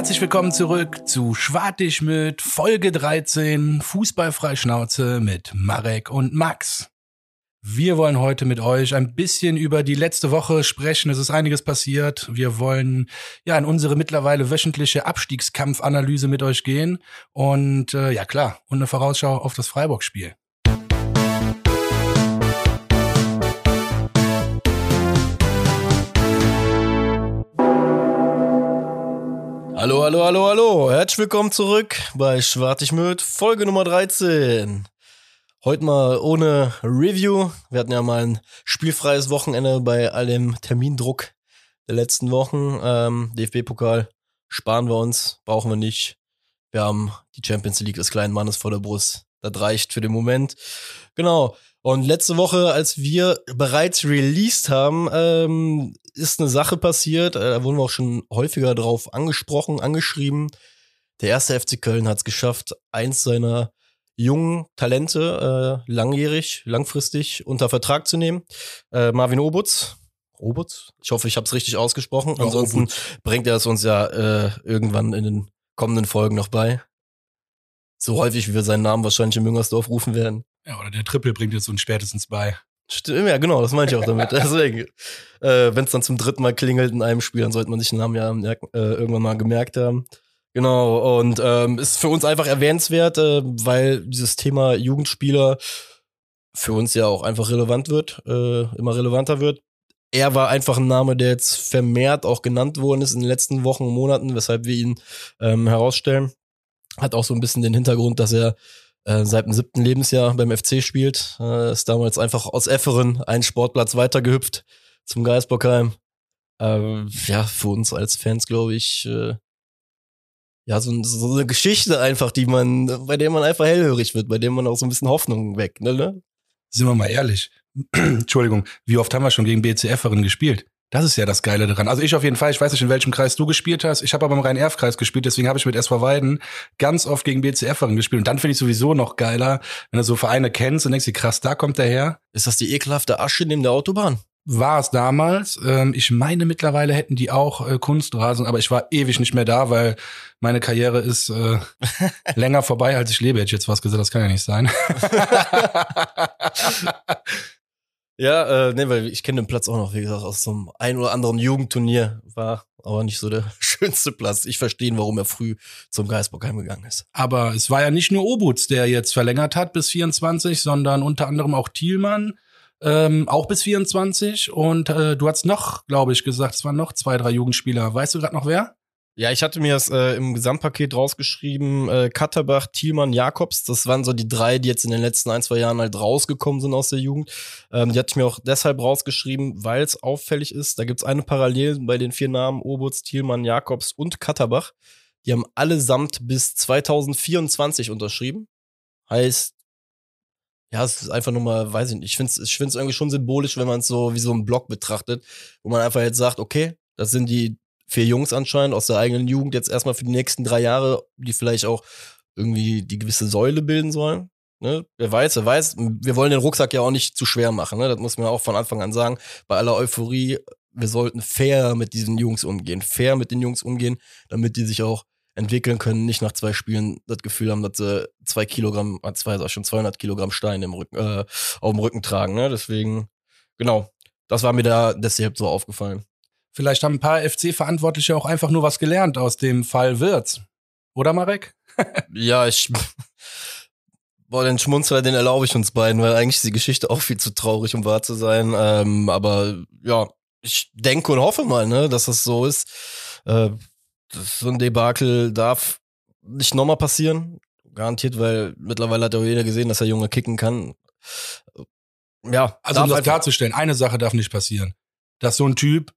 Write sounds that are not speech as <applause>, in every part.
Herzlich willkommen zurück zu Schwartig mit Folge 13 Fußballfreischnauze mit Marek und Max. Wir wollen heute mit euch ein bisschen über die letzte Woche sprechen. Es ist einiges passiert. Wir wollen ja in unsere mittlerweile wöchentliche Abstiegskampfanalyse mit euch gehen und äh, ja klar, und eine Vorausschau auf das Freiburg-Spiel. Hallo, hallo, hallo, hallo. Herzlich willkommen zurück bei Schwartig mit Folge Nummer 13. Heute mal ohne Review. Wir hatten ja mal ein spielfreies Wochenende bei all dem Termindruck der letzten Wochen. Ähm, DFB-Pokal sparen wir uns, brauchen wir nicht. Wir haben die Champions League des kleinen Mannes vor der Brust. Das reicht für den Moment. Genau. Und letzte Woche, als wir bereits released haben, ähm, ist eine Sache passiert. Äh, da wurden wir auch schon häufiger drauf angesprochen, angeschrieben. Der erste FC Köln hat es geschafft, eins seiner jungen Talente äh, langjährig, langfristig unter Vertrag zu nehmen. Äh, Marvin Obutz. Obutz? Ich hoffe, ich habe es richtig ausgesprochen. Ja, Ansonsten Obutz. bringt er es uns ja äh, irgendwann in den kommenden Folgen noch bei. So häufig, wie wir seinen Namen wahrscheinlich in Müngersdorf rufen werden. Ja, oder der Triple bringt jetzt uns spätestens bei. Stimmt, ja, genau, das meine ich auch damit. <laughs> Deswegen, äh, wenn es dann zum dritten Mal klingelt in einem Spiel, dann sollte man sich den Namen ja äh, irgendwann mal gemerkt haben. Genau, und ähm, ist für uns einfach erwähnenswert, äh, weil dieses Thema Jugendspieler für uns ja auch einfach relevant wird, äh, immer relevanter wird. Er war einfach ein Name, der jetzt vermehrt auch genannt worden ist in den letzten Wochen und Monaten, weshalb wir ihn ähm, herausstellen. Hat auch so ein bisschen den Hintergrund, dass er äh, seit dem siebten Lebensjahr beim FC spielt. Äh, ist damals einfach aus Efferen einen Sportplatz weitergehüpft zum Geisbockheim. Ähm, ja, für uns als Fans, glaube ich, äh, ja, so, so eine Geschichte einfach, die man, bei der man einfach hellhörig wird, bei der man auch so ein bisschen Hoffnung weckt, ne? ne? Sind wir mal ehrlich. <clears throat> Entschuldigung, wie oft haben wir schon gegen BCF-Erin gespielt? Das ist ja das Geile daran. Also ich auf jeden Fall, ich weiß nicht, in welchem Kreis du gespielt hast. Ich habe aber im Rhein-Erf-Kreis gespielt, deswegen habe ich mit SV Weiden ganz oft gegen BCF-Erin gespielt. Und dann finde ich sowieso noch geiler, wenn du so Vereine kennst und denkst, dir, krass, da kommt der her. Ist das die ekelhafte Asche neben der Autobahn? War es damals. Ähm, ich meine, mittlerweile hätten die auch äh, Kunstrasen, aber ich war ewig nicht mehr da, weil meine Karriere ist äh, <laughs> länger vorbei, als ich lebe. Hätte ich jetzt was gesagt, das kann ja nicht sein. <laughs> <laughs> Ja, äh, nee, weil ich kenne den Platz auch noch, wie gesagt, aus so einem ein oder anderen Jugendturnier. War aber nicht so der <laughs> schönste Platz. Ich verstehe, warum er früh zum Geisbockheim gegangen ist. Aber es war ja nicht nur Obutz, der jetzt verlängert hat bis 24, sondern unter anderem auch Thielmann, ähm, auch bis 24. Und äh, du hast noch, glaube ich, gesagt, es waren noch zwei, drei Jugendspieler. Weißt du gerade noch wer? Ja, ich hatte mir das äh, im Gesamtpaket rausgeschrieben. Äh, Katterbach, Thielmann, Jakobs, das waren so die drei, die jetzt in den letzten ein, zwei Jahren halt rausgekommen sind aus der Jugend. Ähm, die hatte ich mir auch deshalb rausgeschrieben, weil es auffällig ist. Da gibt's eine Parallele bei den vier Namen Obutz, Thielmann, Jakobs und Katterbach. Die haben allesamt bis 2024 unterschrieben. Heißt, ja, es ist einfach nur mal, weiß ich nicht, ich finde es ich find's irgendwie schon symbolisch, wenn man es so wie so einen Block betrachtet, wo man einfach jetzt sagt, okay, das sind die vier Jungs anscheinend aus der eigenen Jugend jetzt erstmal für die nächsten drei Jahre, die vielleicht auch irgendwie die gewisse Säule bilden sollen. Ne? Wer weiß, wer weiß, wir wollen den Rucksack ja auch nicht zu schwer machen, ne? Das muss man auch von Anfang an sagen. Bei aller Euphorie, wir sollten fair mit diesen Jungs umgehen, fair mit den Jungs umgehen, damit die sich auch entwickeln können, nicht nach zwei Spielen das Gefühl haben, dass sie zwei Kilogramm, äh, zwei, sag schon 200 Kilogramm Stein im Rücken, äh, auf dem Rücken tragen. Ne? Deswegen, genau, das war mir da deshalb so aufgefallen. Vielleicht haben ein paar FC-Verantwortliche auch einfach nur was gelernt aus dem Fall Wirtz. Oder, Marek? <laughs> ja, ich. Boah, den Schmunzler, den erlaube ich uns beiden, weil eigentlich ist die Geschichte auch viel zu traurig, um wahr zu sein. Ähm, aber ja, ich denke und hoffe mal, ne, dass das so ist. Äh, das, so ein Debakel darf nicht nochmal passieren. Garantiert, weil mittlerweile hat ja jeder gesehen, dass der Junge kicken kann. Ja, Also um das klarzustellen, eine Sache darf nicht passieren. Dass so ein Typ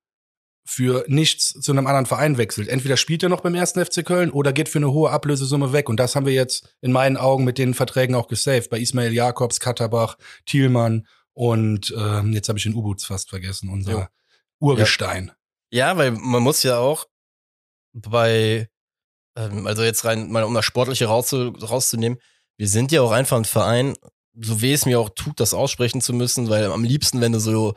für nichts zu einem anderen Verein wechselt. Entweder spielt er noch beim ersten FC Köln oder geht für eine hohe Ablösesumme weg. Und das haben wir jetzt in meinen Augen mit den Verträgen auch gesaved. Bei Ismail Jakobs, Katterbach, Thielmann und ähm, jetzt habe ich den Ubutz fast vergessen, unser Jo. Urgestein. Ja, weil man muss ja auch bei, ähm, also jetzt rein, mal um das Sportliche rauszu, rauszunehmen, wir sind ja auch einfach ein Verein, so weh es mir auch tut, das aussprechen zu müssen, weil am liebsten, wenn du so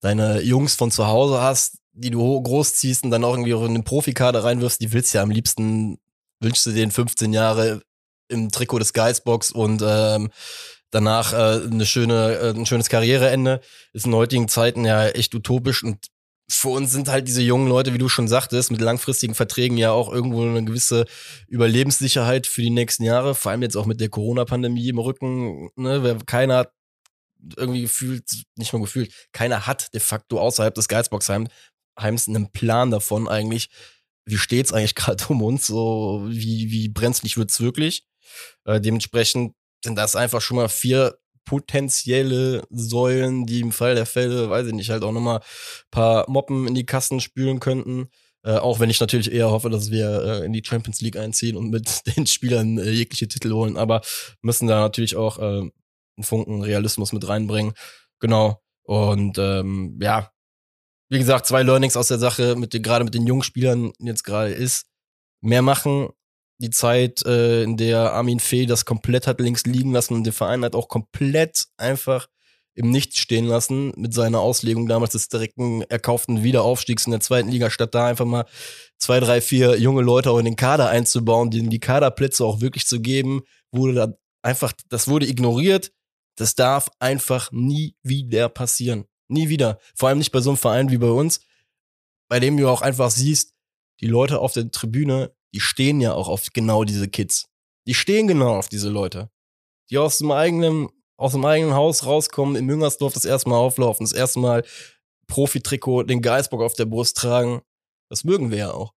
deine Jungs von zu Hause hast, die du großziehst und dann auch irgendwie in den Profikader reinwirfst, die willst du ja am liebsten, wünschst du den 15 Jahre im Trikot des Geistbox und ähm, danach äh, eine schöne, äh, ein schönes Karriereende. Ist in heutigen Zeiten ja echt utopisch und für uns sind halt diese jungen Leute, wie du schon sagtest, mit langfristigen Verträgen ja auch irgendwo eine gewisse Überlebenssicherheit für die nächsten Jahre, vor allem jetzt auch mit der Corona-Pandemie im Rücken. Ne? Keiner irgendwie gefühlt, nicht nur gefühlt, keiner hat de facto außerhalb des Geizboxheims einen Plan davon eigentlich, wie steht's eigentlich <laughs> gerade um uns, so wie, wie brenzlig wird's wirklich. Äh, dementsprechend sind das einfach schon mal vier potenzielle Säulen, die im Fall der Fälle, weiß ich nicht, halt auch nochmal paar Moppen in die Kassen spülen könnten. Äh, auch wenn ich natürlich eher hoffe, dass wir äh, in die Champions League einziehen und mit <laughs> den Spielern äh, jegliche Titel holen. Aber müssen da natürlich auch äh, einen Funken Realismus mit reinbringen. Genau. Und ähm, ja, wie gesagt, zwei Learnings aus der Sache, mit gerade mit den jungen Spielern jetzt gerade ist, mehr machen, die Zeit, äh, in der Armin Fee das komplett hat links liegen lassen und den Verein hat auch komplett einfach im Nichts stehen lassen mit seiner Auslegung damals des direkten erkauften Wiederaufstiegs in der zweiten Liga, statt da einfach mal zwei, drei, vier junge Leute auch in den Kader einzubauen, denen die Kaderplätze auch wirklich zu geben, wurde da einfach, das wurde ignoriert. Das darf einfach nie wieder passieren. Nie wieder. Vor allem nicht bei so einem Verein wie bei uns, bei dem du auch einfach siehst, die Leute auf der Tribüne, die stehen ja auch auf genau diese Kids. Die stehen genau auf diese Leute. Die aus dem eigenen, aus dem eigenen Haus rauskommen, in Müngersdorf das erste Mal auflaufen, das erste Mal Profitrikot, den Geisbock auf der Brust tragen. Das mögen wir ja auch.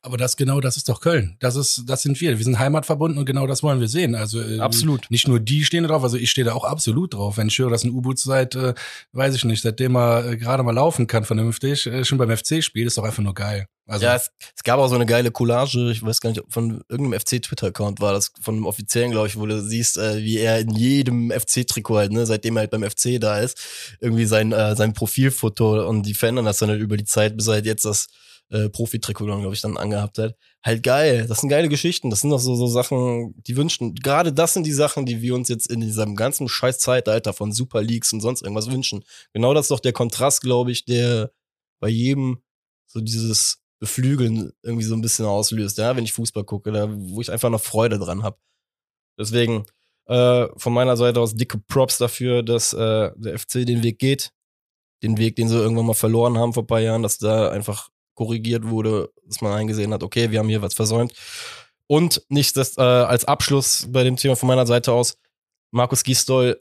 Aber das genau, das ist doch Köln. Das ist, das sind wir. Wir sind heimatverbunden und genau das wollen wir sehen. Also äh, absolut. Nicht nur die stehen da drauf, also ich stehe da auch absolut drauf. Wenn ich höre, dass ein U-Boot seit, äh, weiß ich nicht, seitdem er äh, gerade mal laufen kann vernünftig, äh, schon beim FC spielt, ist doch einfach nur geil. Also, ja, es, es gab auch so eine geile Collage, ich weiß gar nicht, von irgendeinem FC-Twitter-Account war das, von einem offiziellen, glaube ich, wo du siehst, äh, wie er in jedem FC-Trikot halt, ne, seitdem er halt beim FC da ist, irgendwie sein, äh, sein Profilfoto und die verändern das dann halt über die Zeit, bis er halt jetzt das äh, Profi-Trikot glaube ich, dann angehabt hat. Halt geil. Das sind geile Geschichten. Das sind doch so, so Sachen, die wünschen. Gerade das sind die Sachen, die wir uns jetzt in diesem ganzen scheiß Zeitalter von Super Leagues und sonst irgendwas wünschen. Genau das ist doch der Kontrast, glaube ich, der bei jedem so dieses Beflügeln irgendwie so ein bisschen auslöst, ja, wenn ich Fußball gucke, da, wo ich einfach noch Freude dran habe. Deswegen äh, von meiner Seite aus dicke Props dafür, dass äh, der FC den Weg geht. Den Weg, den sie irgendwann mal verloren haben vor paar Jahren, dass da einfach korrigiert wurde, dass man eingesehen hat, okay, wir haben hier was versäumt. Und nicht das, äh, als Abschluss bei dem Thema von meiner Seite aus, Markus Gisdol,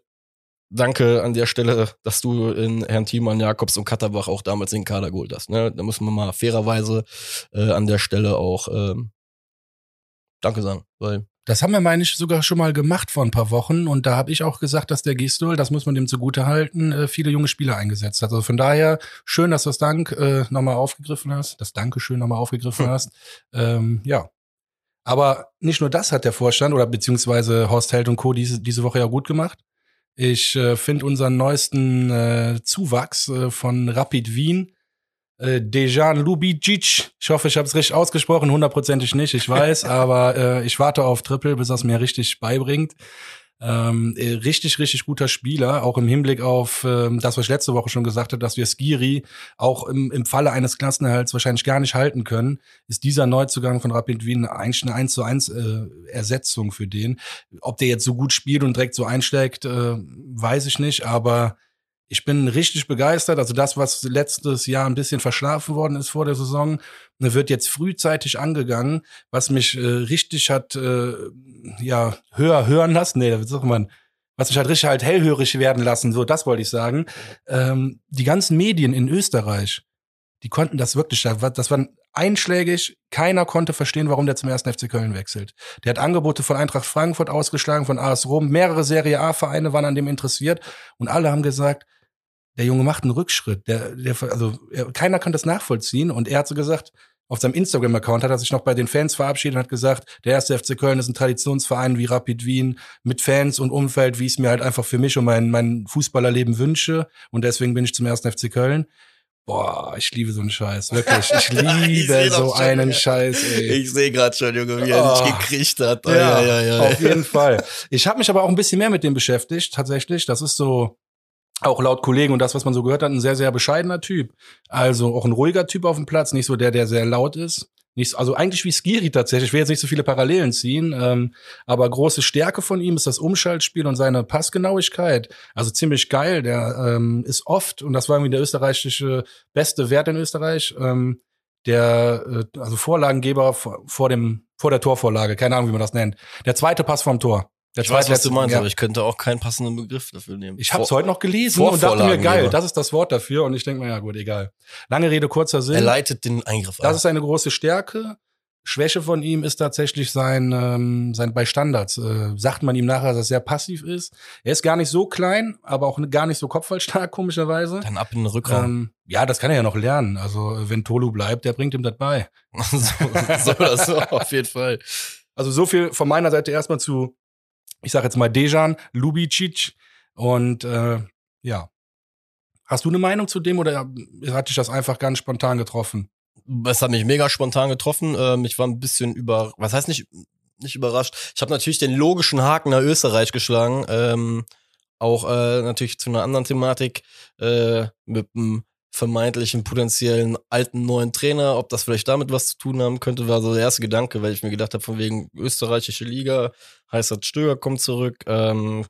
danke an der Stelle, dass du in Herrn Thiemann, Jakobs und Katterbach auch damals den Kader geholt hast. Ne? Da muss man mal fairerweise äh, an der Stelle auch ähm, Danke sagen, weil das haben wir, meine ich, sogar schon mal gemacht vor ein paar Wochen. Und da habe ich auch gesagt, dass der Gistol, das muss man dem zugute halten, äh, viele junge Spieler eingesetzt hat. Also von daher, schön, dass du das Dank äh, nochmal aufgegriffen hast. Das Dankeschön nochmal aufgegriffen hm. <laughs> hast. Ähm, ja. Aber nicht nur das hat der Vorstand oder beziehungsweise Horst Held und Co. diese, diese Woche ja gut gemacht. Ich äh, finde unseren neuesten äh, Zuwachs äh, von Rapid Wien äh, Dejan Lubicic. Ich hoffe, ich habe es richtig ausgesprochen, hundertprozentig nicht, ich weiß, <laughs> aber äh, ich warte auf Triple, bis er es mir richtig beibringt. Ähm, äh, richtig, richtig guter Spieler, auch im Hinblick auf ähm, das, was ich letzte Woche schon gesagt habe, dass wir Skiri auch im, im Falle eines Klassenerhalts wahrscheinlich gar nicht halten können, ist dieser Neuzugang von Rapid Wien eigentlich eine 1 zu 1 äh, Ersetzung für den. Ob der jetzt so gut spielt und direkt so einsteigt, äh, weiß ich nicht, aber ich bin richtig begeistert. Also das, was letztes Jahr ein bisschen verschlafen worden ist vor der Saison, ne, wird jetzt frühzeitig angegangen, was mich äh, richtig hat, äh, ja, höher hören lassen. Nee, da sagt man, was mich halt richtig halt hellhörig werden lassen. So, das wollte ich sagen. Ähm, die ganzen Medien in Österreich, die konnten das wirklich, das war einschlägig. Keiner konnte verstehen, warum der zum ersten FC Köln wechselt. Der hat Angebote von Eintracht Frankfurt ausgeschlagen, von AS Rom. Mehrere Serie A-Vereine waren an dem interessiert und alle haben gesagt, der Junge macht einen Rückschritt. Der, der, also er, keiner kann das nachvollziehen. Und er hat so gesagt, auf seinem Instagram-Account hat er sich noch bei den Fans verabschiedet und hat gesagt, der erste FC Köln ist ein Traditionsverein wie Rapid Wien mit Fans und Umfeld, wie ich es mir halt einfach für mich und mein, mein Fußballerleben wünsche. Und deswegen bin ich zum ersten FC Köln. Boah, ich liebe so einen Scheiß, wirklich. Ich <laughs> liebe ich so einen Scheiß. Ey. Ich sehe gerade schon, Junge, wie er oh. sich gekriegt hat. Oh, ja, ja, ja, auf jeden Fall. Ich habe mich aber auch ein bisschen mehr mit dem beschäftigt, tatsächlich. Das ist so, auch laut Kollegen und das, was man so gehört hat, ein sehr, sehr bescheidener Typ. Also auch ein ruhiger Typ auf dem Platz, nicht so der, der sehr laut ist. Nicht, also eigentlich wie Skiri tatsächlich. Ich will jetzt nicht so viele Parallelen ziehen, ähm, aber große Stärke von ihm ist das Umschaltspiel und seine Passgenauigkeit. Also ziemlich geil. Der ähm, ist oft, und das war irgendwie der österreichische beste Wert in Österreich, ähm, der äh, also Vorlagengeber vor, vor dem vor der Torvorlage, keine Ahnung, wie man das nennt. Der zweite Pass vom Tor. Der Ich weiß, was du meinst, ja. aber ich könnte auch keinen passenden Begriff dafür nehmen. Ich habe es heute noch gelesen und dachte mir, geil, das ist das Wort dafür. Und ich denke mir, ja gut, egal. Lange Rede, kurzer Er Sinn. leitet den Eingriff Das ist eine große Stärke. Schwäche von ihm ist tatsächlich sein, ähm, sein bei Standards. Äh, sagt man ihm nachher, dass er sehr passiv ist. Er ist gar nicht so klein, aber auch gar nicht so kopfballstark, <laughs> komischerweise. Dann ab in den Rückraum. Ähm, ja, das kann er ja noch lernen. Also, wenn Tolu bleibt, der bringt ihm das bei. <laughs> so, so oder so, auf jeden Fall. Also, so viel von meiner Seite erstmal zu, ich sag jetzt mal Dejan Lubicic. Und äh, ja. Hast du eine Meinung zu dem oder hat dich das einfach ganz spontan getroffen? Es hat mich mega spontan getroffen. Ähm, ich war ein bisschen über, was heißt nicht, nicht überrascht. Ich habe natürlich den logischen Haken nach Österreich geschlagen. Ähm, auch äh, natürlich zu einer anderen Thematik äh, mit einem vermeintlichen potenziellen alten neuen Trainer, ob das vielleicht damit was zu tun haben könnte, war so der erste Gedanke, weil ich mir gedacht habe, von wegen österreichische Liga, heißt das Stöger kommt zurück. Ähm,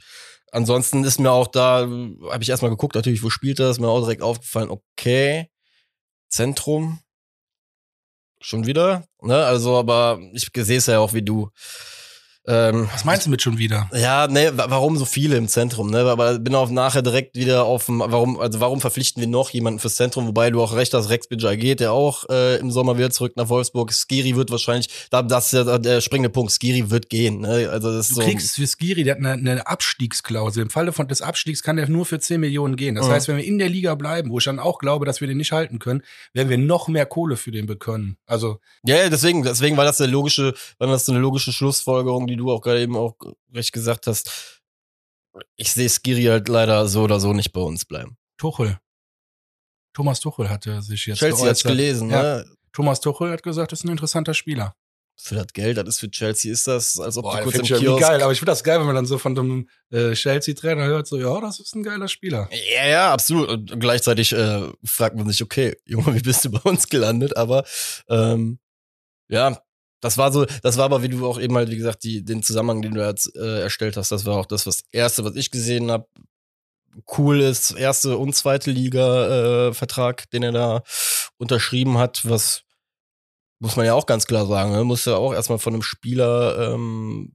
ansonsten ist mir auch da, habe ich erstmal geguckt, natürlich, wo spielt er, ist mir auch direkt aufgefallen, okay, Zentrum, schon wieder, ne, also, aber ich sehe es ja auch wie du. Ähm, Was meinst du mit schon wieder? ja, ne, wa- warum so viele im Zentrum, ne? Aber bin auch nachher direkt wieder auf dem, warum, also warum verpflichten wir noch jemanden fürs Zentrum, wobei du auch recht hast, Rex Bidjar geht, der auch äh, im Sommer wieder zurück nach Wolfsburg. Skiri wird wahrscheinlich, da, das ist ja der springende Punkt, Skiri wird gehen, ne? Also das ist Du so. kriegst für Skiri, der hat eine, eine Abstiegsklausel. Im Falle von des Abstiegs kann der nur für 10 Millionen gehen. Das Mhm. heißt, wenn wir in der Liga bleiben, wo ich dann auch glaube, dass wir den nicht halten können, werden wir noch mehr Kohle für den bekommen. Also, Ja, ja, deswegen, deswegen war das eine logische, war das eine logische Schlussfolgerung, die du auch gerade eben auch recht gesagt hast. Ich sehe Skiri halt leider so oder so nicht bei uns bleiben. Tuchel. Thomas Tuchel hatte sich jetzt Chelsea hat's geäußert. gelesen, Ja. ne? Thomas Tuchel hat gesagt, das ist ein interessanter Spieler. Für das Geld, das ist für Chelsea, ist das, als ob Boah, du kurz im ich Kiosk geil. Aber ich finde das geil, wenn man dann so von dem äh, Chelsea-Trainer hört, so, ja, das ist ein geiler Spieler. Ja, ja, absolut. Und gleichzeitig äh, fragt man sich, okay, <laughs> Junge, wie bist du bei uns gelandet? Aber ähm, ja, das war so, das war aber, wie du auch eben halt, wie gesagt, die, den Zusammenhang, den du jetzt äh, erstellt hast, das war auch das, was erste, was ich gesehen habe. Cool ist, erste und zweite Liga äh, den er da unterschrieben hat, was muss man ja auch ganz klar sagen, ne? muss ja auch erstmal von einem Spieler ähm,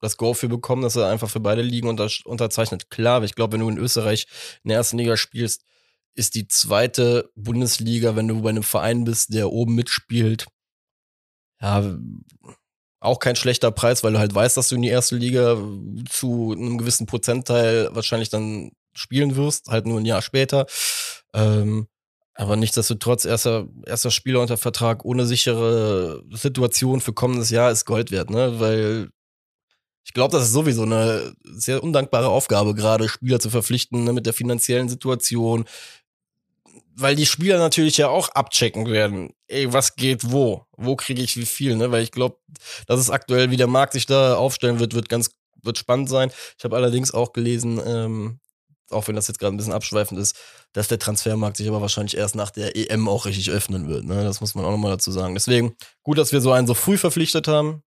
das Go für bekommen, dass er einfach für beide Ligen unter, unterzeichnet. Klar, ich glaube, wenn du in Österreich in der ersten Liga spielst, ist die zweite Bundesliga, wenn du bei einem Verein bist, der oben mitspielt, ja, auch kein schlechter Preis, weil du halt weißt, dass du in die erste Liga zu einem gewissen Prozentteil wahrscheinlich dann spielen wirst, halt nur ein Jahr später. Ähm, aber nichtsdestotrotz, erster, erster Spieler unter Vertrag ohne sichere Situation für kommendes Jahr ist Gold wert, ne? Weil ich glaube, das ist sowieso eine sehr undankbare Aufgabe, gerade Spieler zu verpflichten ne, mit der finanziellen Situation. Weil die Spieler natürlich ja auch abchecken werden. Ey, was geht wo? Wo kriege ich wie viel? Ne? Weil ich glaube, dass es aktuell, wie der Markt sich da aufstellen wird, wird ganz wird spannend sein. Ich habe allerdings auch gelesen, ähm, auch wenn das jetzt gerade ein bisschen abschweifend ist, dass der Transfermarkt sich aber wahrscheinlich erst nach der EM auch richtig öffnen wird. Ne? Das muss man auch nochmal dazu sagen. Deswegen gut, dass wir so einen so früh verpflichtet haben.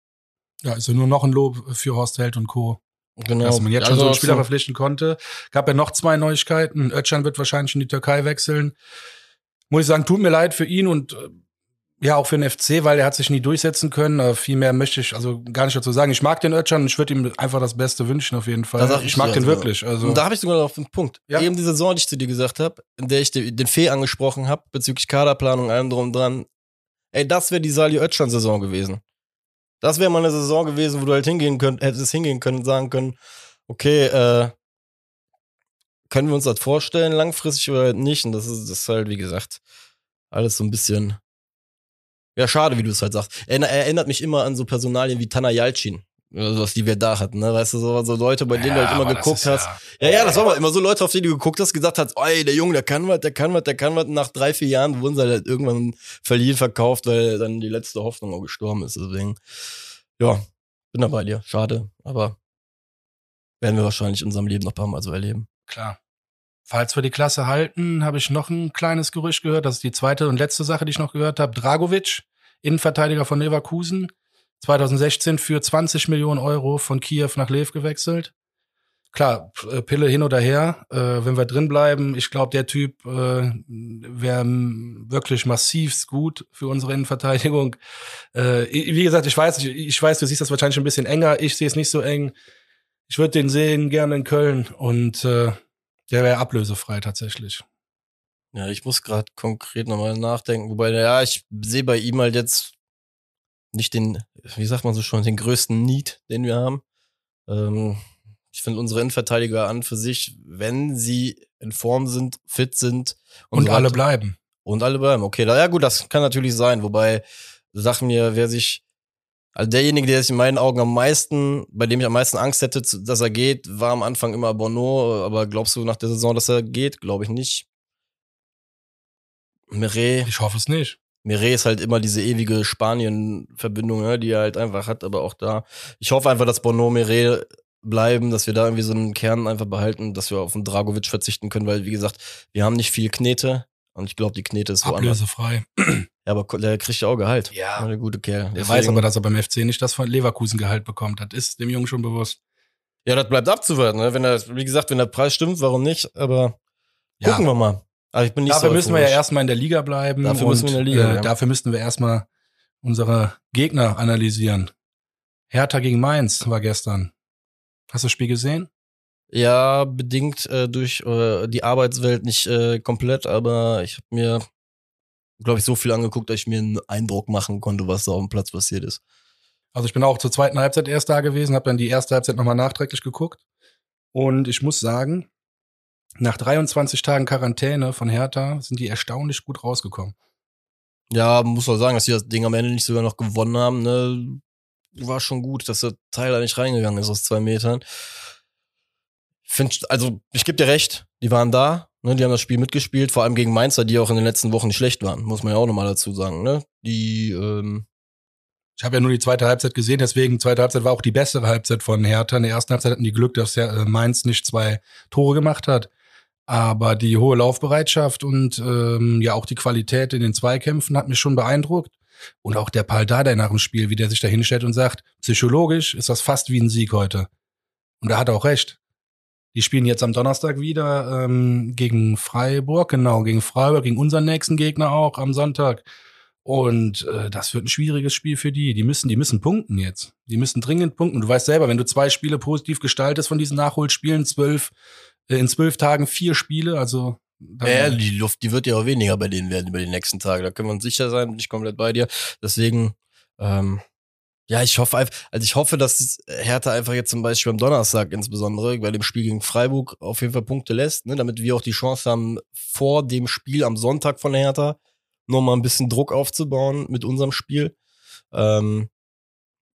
Ja, ja nur noch ein Lob für Horst Held und Co. Genau. dass man jetzt schon Also so einen Spieler so- verpflichten konnte. Gab ja noch zwei Neuigkeiten. Özcan wird wahrscheinlich in die Türkei wechseln. Muss ich sagen, tut mir leid für ihn und äh, ja, auch für den FC, weil er hat sich nie durchsetzen können. Äh, viel mehr möchte ich also gar nicht dazu sagen. Ich mag den Özcan und ich würde ihm einfach das Beste wünschen auf jeden Fall. Ich ich mag den also- wirklich. Also Und da habe ich sogar noch einen Punkt. Ja. Eben die Saison, die ich zu dir gesagt habe, in der ich den, den Fee angesprochen habe, bezüglich Kaderplanung, allem drum und dran. Ey, das wäre die Sali Özcan-Saison gewesen. Das wäre mal eine Saison gewesen, wo du halt hingehen könnt, hättest hingehen können und sagen können, okay, äh, können wir uns das vorstellen, langfristig oder halt nicht? Und das ist, das ist halt, wie gesagt, alles so ein bisschen, ja, schade, wie du es halt sagst. Er, er erinnert mich immer an so Personalien wie Tana Yalcin. Sowas, die wir da hatten, ne? Weißt du, so, so Leute, bei denen du halt immer geguckt hast. Ja, Ja, ja, das war mal immer so Leute, auf die du geguckt hast, gesagt hast, ey, der Junge, der kann was, der kann was, der kann was. Nach drei, vier Jahren wurden sie halt irgendwann verliehen, verkauft, weil dann die letzte Hoffnung auch gestorben ist. Deswegen, ja, bin da bei dir. Schade, aber werden wir wahrscheinlich in unserem Leben noch ein paar Mal so erleben. klar. falls wir die Klasse halten, habe ich noch ein kleines Gerücht gehört. Das ist die zweite und letzte Sache, die ich noch gehört habe. Dragovic, Innenverteidiger von Leverkusen, 2016 für 20 Millionen Euro von Kiew nach Lev gewechselt. Klar, äh, Pille hin oder her, äh, wenn wir drin bleiben, ich glaube, der Typ äh, wäre wirklich massivst gut für unsere Innenverteidigung. Äh, wie gesagt, ich weiß, ich, ich weiß, du siehst das wahrscheinlich ein bisschen enger, ich sehe es nicht so eng. Ich würde den sehen gerne in Köln und äh, der wäre ablösefrei tatsächlich. Ja, ich muss gerade konkret nochmal nachdenken, wobei, ja, ich sehe bei ihm halt jetzt nicht den, wie sagt man so schon, den größten Need, den wir haben. Ähm, ich finde unsere Innenverteidiger an für sich, wenn sie in Form sind, fit sind und, und so alle bleiben. Und alle bleiben. Okay, da, ja gut, das kann natürlich sein. Wobei, sag mir, wer sich, also derjenige, der sich in meinen Augen am meisten, bei dem ich am meisten Angst hätte, dass er geht, war am Anfang immer Bono. Aber glaubst du nach der Saison, dass er geht? Glaube ich nicht. Mire. Ich hoffe es nicht. Mire ist halt immer diese ewige Spanien-Verbindung, ne, die er halt einfach hat, aber auch da. Ich hoffe einfach, dass Bono Mire bleiben, dass wir da irgendwie so einen Kern einfach behalten, dass wir auf den Dragovic verzichten können, weil, wie gesagt, wir haben nicht viel Knete und ich glaube, die Knete ist woanders. Ablösefrei. Ja, aber der kriegt ja auch Gehalt. Ja. Der gute Kerl. Der Deswegen, weiß aber, dass er beim FC nicht das von Leverkusen Gehalt bekommt. Das ist dem Jungen schon bewusst. Ja, das bleibt abzuwarten. Ne? Wenn er, wie gesagt, wenn der Preis stimmt, warum nicht? Aber ja. gucken wir mal. Aber ich bin nicht dafür so müssen wir ja erstmal in der Liga bleiben. Dafür müssen wir in der Liga. Äh, ja. Dafür müssten wir erstmal unsere Gegner analysieren. Hertha gegen Mainz war gestern. Hast du das Spiel gesehen? Ja, bedingt äh, durch äh, die Arbeitswelt nicht äh, komplett, aber ich habe mir, glaube ich, so viel angeguckt, dass ich mir einen Eindruck machen konnte, was da auf dem Platz passiert ist. Also ich bin auch zur zweiten Halbzeit erst da gewesen, habe dann die erste Halbzeit nochmal nachträglich geguckt. Und ich muss sagen, nach 23 Tagen Quarantäne von Hertha sind die erstaunlich gut rausgekommen. Ja, muss man sagen, dass sie das Ding am Ende nicht sogar noch gewonnen haben. Ne? war schon gut, dass der Tyler nicht reingegangen ist aus zwei Metern. Find, also, ich gebe dir recht, die waren da, ne, die haben das Spiel mitgespielt, vor allem gegen Mainzer, die auch in den letzten Wochen nicht schlecht waren, muss man ja auch nochmal dazu sagen, ne? Die, ähm, ich habe ja nur die zweite Halbzeit gesehen, deswegen zweite Halbzeit war auch die bessere Halbzeit von Hertha. In der ersten Halbzeit hatten die Glück, dass äh, Mainz nicht zwei Tore gemacht hat. Aber die hohe Laufbereitschaft und ähm, ja auch die Qualität in den Zweikämpfen hat mich schon beeindruckt. Und auch der Paul Dardai nach dem Spiel, wie der sich da hinstellt und sagt, psychologisch ist das fast wie ein Sieg heute. Und da hat er auch recht. Die spielen jetzt am Donnerstag wieder ähm, gegen Freiburg, genau, gegen Freiburg, gegen unseren nächsten Gegner auch am Sonntag. Und äh, das wird ein schwieriges Spiel für die. Die müssen, die müssen punkten jetzt. Die müssen dringend punkten. Du weißt selber, wenn du zwei Spiele positiv gestaltest von diesen Nachholspielen, zwölf, in zwölf Tagen vier Spiele, also ja, die Luft, die wird ja auch weniger bei denen werden über die nächsten Tage. Da können wir uns sicher sein, bin ich komplett bei dir. Deswegen, ähm, ja, ich hoffe einfach, also ich hoffe, dass Hertha einfach jetzt zum Beispiel am Donnerstag insbesondere bei dem Spiel gegen Freiburg auf jeden Fall Punkte lässt, ne, damit wir auch die Chance haben, vor dem Spiel am Sonntag von Hertha nochmal ein bisschen Druck aufzubauen mit unserem Spiel. Ähm,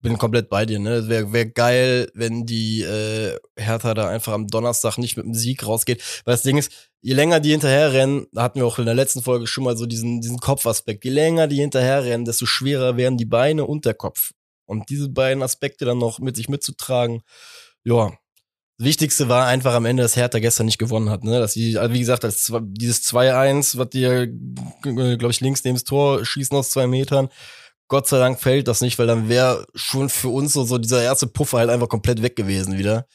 bin komplett bei dir, ne? Wäre wär geil, wenn die äh, Hertha da einfach am Donnerstag nicht mit dem Sieg rausgeht. Weil das Ding ist, je länger die hinterherrennen, da hatten wir auch in der letzten Folge schon mal so diesen, diesen Kopfaspekt, je länger die hinterherrennen, desto schwerer werden die Beine und der Kopf. Und diese beiden Aspekte dann noch mit sich mitzutragen, ja. Das Wichtigste war einfach am Ende, dass Hertha gestern nicht gewonnen hat, ne? Dass sie, also wie gesagt, als dieses 2-1, was die, äh, glaube ich, links neben das Tor schießen aus zwei Metern, Gott sei Dank fällt das nicht, weil dann wäre schon für uns so, so dieser erste Puffer halt einfach komplett weg gewesen wieder.